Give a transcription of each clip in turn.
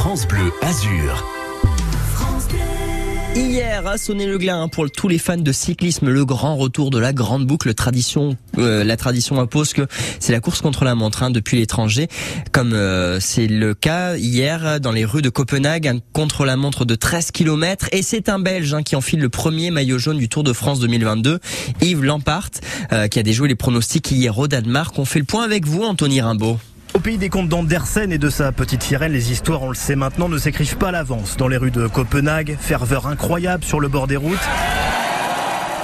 France Bleu Azur. Hier a sonné le glas hein, pour tous les fans de cyclisme, le grand retour de la grande boucle tradition. Euh, la tradition impose que c'est la course contre la montre hein, depuis l'étranger, comme euh, c'est le cas hier dans les rues de Copenhague, un contre la montre de 13 km et c'est un Belge hein, qui enfile le premier maillot jaune du Tour de France 2022, Yves Lampart, euh, qui a déjoué les pronostics hier au Danemark. On fait le point avec vous, Anthony Rimbaud. Au pays des contes d'Andersen et de sa petite sirène, les histoires, on le sait maintenant, ne s'écrivent pas à l'avance. Dans les rues de Copenhague, ferveur incroyable sur le bord des routes.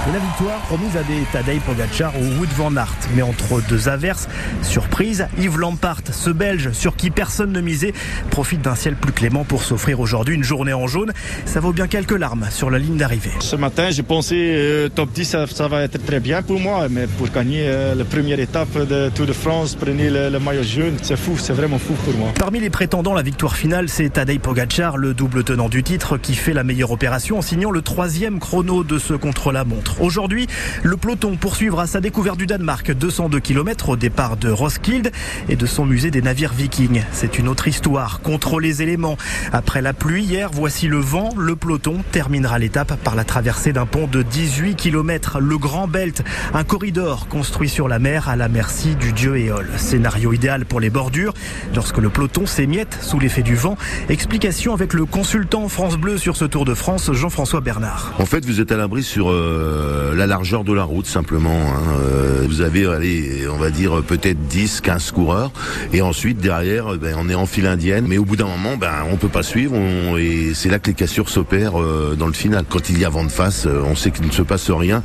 Et la victoire promise à des Tadej Pogacar ou Wood van Aert. Mais entre deux averses, surprise, Yves Lampart, ce Belge sur qui personne ne misait, profite d'un ciel plus clément pour s'offrir aujourd'hui une journée en jaune. Ça vaut bien quelques larmes sur la ligne d'arrivée. Ce matin, j'ai pensé euh, top 10, ça, ça, va être très bien pour moi. Mais pour gagner euh, la première étape de Tour de France, prenez le, le maillot jaune, c'est fou, c'est vraiment fou pour moi. Parmi les prétendants, la victoire finale, c'est Tadej Pogacar, le double tenant du titre, qui fait la meilleure opération en signant le troisième chrono de ce contre-la-montre. Aujourd'hui, le peloton poursuivra sa découverte du Danemark, 202 km au départ de Roskilde et de son musée des navires vikings. C'est une autre histoire, contre les éléments. Après la pluie hier, voici le vent. Le peloton terminera l'étape par la traversée d'un pont de 18 km, le Grand Belt, un corridor construit sur la mer à la merci du dieu Éole. Scénario idéal pour les bordures, lorsque le peloton s'émiette sous l'effet du vent. Explication avec le consultant France Bleu sur ce Tour de France, Jean-François Bernard. En fait, vous êtes à l'abri sur euh, la largeur de la route simplement. Hein. Euh, vous avez, allez, on va dire peut-être 10, 15 coureurs, et ensuite derrière, ben, on est en file indienne, mais au bout d'un moment, ben, on peut pas suivre, et c'est là que les cassures s'opèrent euh, dans le final. Quand il y a vent de face, euh, on sait qu'il ne se passe rien,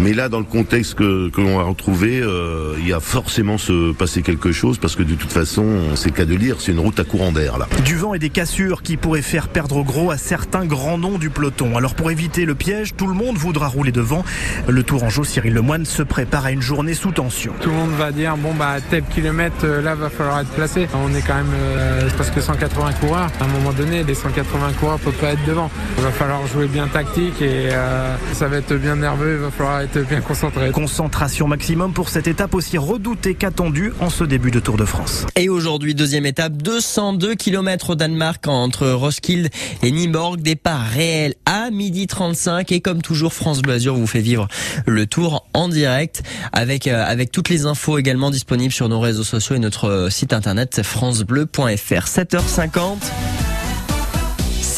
mais là, dans le contexte que, l'on va retrouver, euh, il y a forcément se passer quelque chose, parce que de toute façon, c'est le cas de lire, c'est une route à courant d'air là. Du vent et des cassures qui pourraient faire perdre gros à certains grands noms du peloton. Alors pour éviter le piège, tout le monde voudra rouler devant. Le Tourangeau Cyril Lemoine se prépare à une journée sous tension. Tout le monde va dire bon bah tel kilomètre euh, là va falloir être placé. On est quand même euh, presque 180 coureurs. À un moment donné, les 180 coureurs peuvent pas être devant. Il va falloir jouer bien tactique et euh, ça va être bien nerveux. Il va falloir être bien concentré. Concentration maximum pour cette étape aussi redoutée qu'attendue en ce début de Tour de France. Et aujourd'hui, deuxième étape, 202 km au Danemark entre Roskilde et Nimborg. Départ réel à midi 35 et comme toujours, France Bleu Azur vous fait vivre le tour en direct avec euh, avec toutes les infos également disponibles sur nos réseaux sociaux et notre euh, site internet francebleu.fr. 7h50.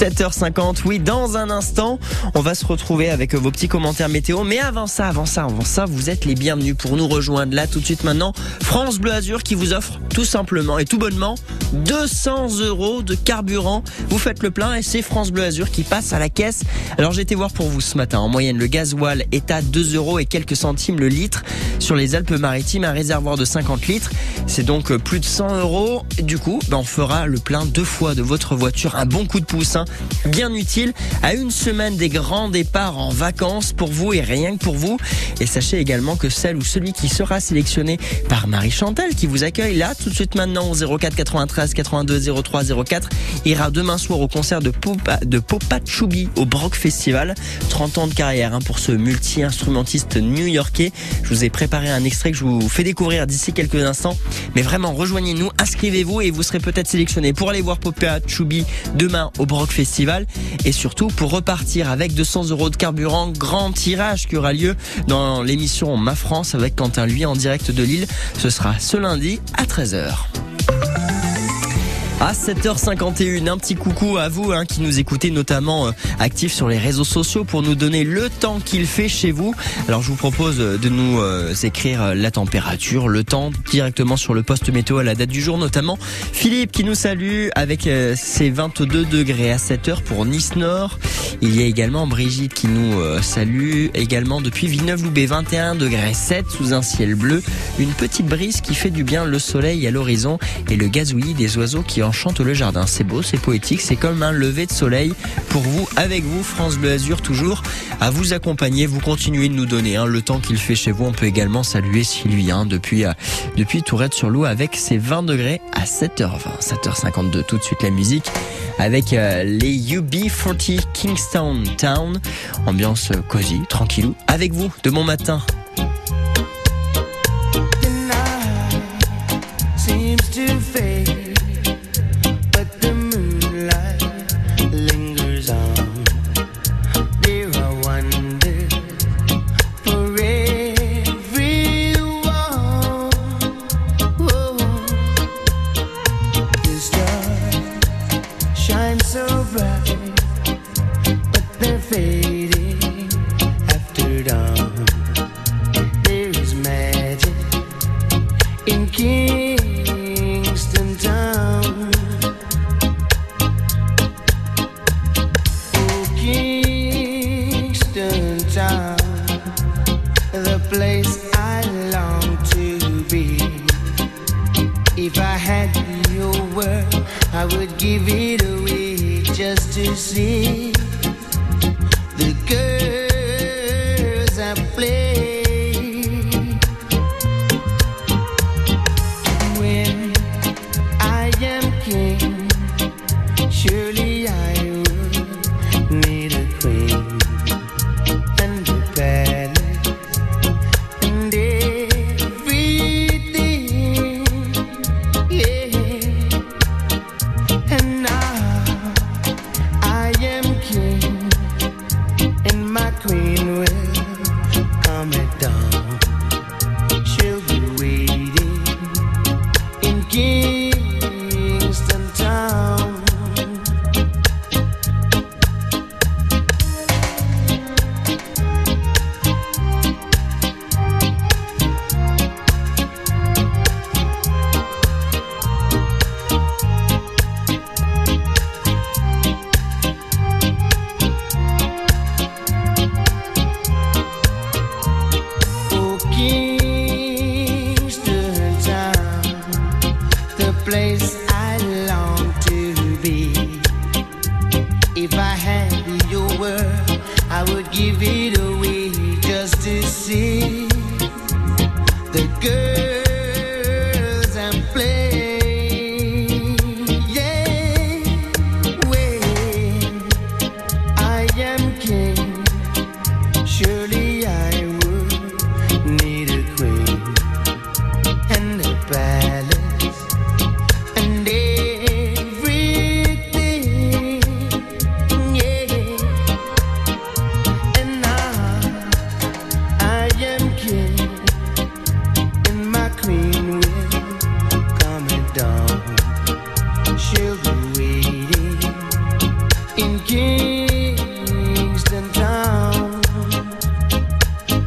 7h50, oui, dans un instant, on va se retrouver avec vos petits commentaires météo. Mais avant ça, avant ça, avant ça, vous êtes les bienvenus pour nous rejoindre là tout de suite maintenant. France Bleu Azur qui vous offre tout simplement et tout bonnement 200 euros de carburant. Vous faites le plein et c'est France Bleu Azur qui passe à la caisse. Alors j'ai été voir pour vous ce matin. En moyenne, le gasoil est à 2 euros et quelques centimes le litre. Sur les Alpes-Maritimes, un réservoir de 50 litres. C'est donc plus de 100 euros. Du coup, ben, on fera le plein deux fois de votre voiture. Un bon coup de pouce, hein bien utile à une semaine des grands départs en vacances pour vous et rien que pour vous. Et sachez également que celle ou celui qui sera sélectionné par Marie Chantal qui vous accueille là tout de suite maintenant au 04 93 82 03 04 ira demain soir au concert de Popa, de Popa Choubi au Brock Festival. 30 ans de carrière hein, pour ce multi-instrumentiste new-yorkais. Je vous ai préparé un extrait que je vous fais découvrir d'ici quelques instants. Mais vraiment, rejoignez-nous, inscrivez-vous et vous serez peut-être sélectionné pour aller voir Popa Choubi demain au Brock Festival et surtout pour repartir avec 200 euros de carburant, grand tirage qui aura lieu dans l'émission Ma France avec Quentin Lui en direct de Lille. Ce sera ce lundi à 13h. À 7h51, un petit coucou à vous hein, qui nous écoutez notamment euh, actifs sur les réseaux sociaux pour nous donner le temps qu'il fait chez vous. Alors je vous propose de nous euh, écrire la température, le temps directement sur le poste météo à la date du jour, notamment Philippe qui nous salue avec euh, ses 22 degrés à 7h pour Nice Nord. Il y a également Brigitte qui nous euh, salue également depuis Villeneuve-Loubet 21 degrés 7 sous un ciel bleu. Une petite brise qui fait du bien le soleil à l'horizon et le gazouillis des oiseaux qui enchantent le jardin. C'est beau, c'est poétique, c'est comme un lever de soleil pour vous, avec vous, France Bleu Azur toujours à vous accompagner. Vous continuez de nous donner hein, le temps qu'il fait chez vous. On peut également saluer Sylvien depuis, euh, depuis Tourette sur l'eau avec ses 20 degrés à 7h20, 7h52. Tout de suite la musique avec euh, les UB40 Kingstown Town. Ambiance euh, cosy, tranquillou. Avec vous de bon matin. In Kingston Town. Oh, Kingston Town, the place I long to be. If I had your word, I would give it away just to see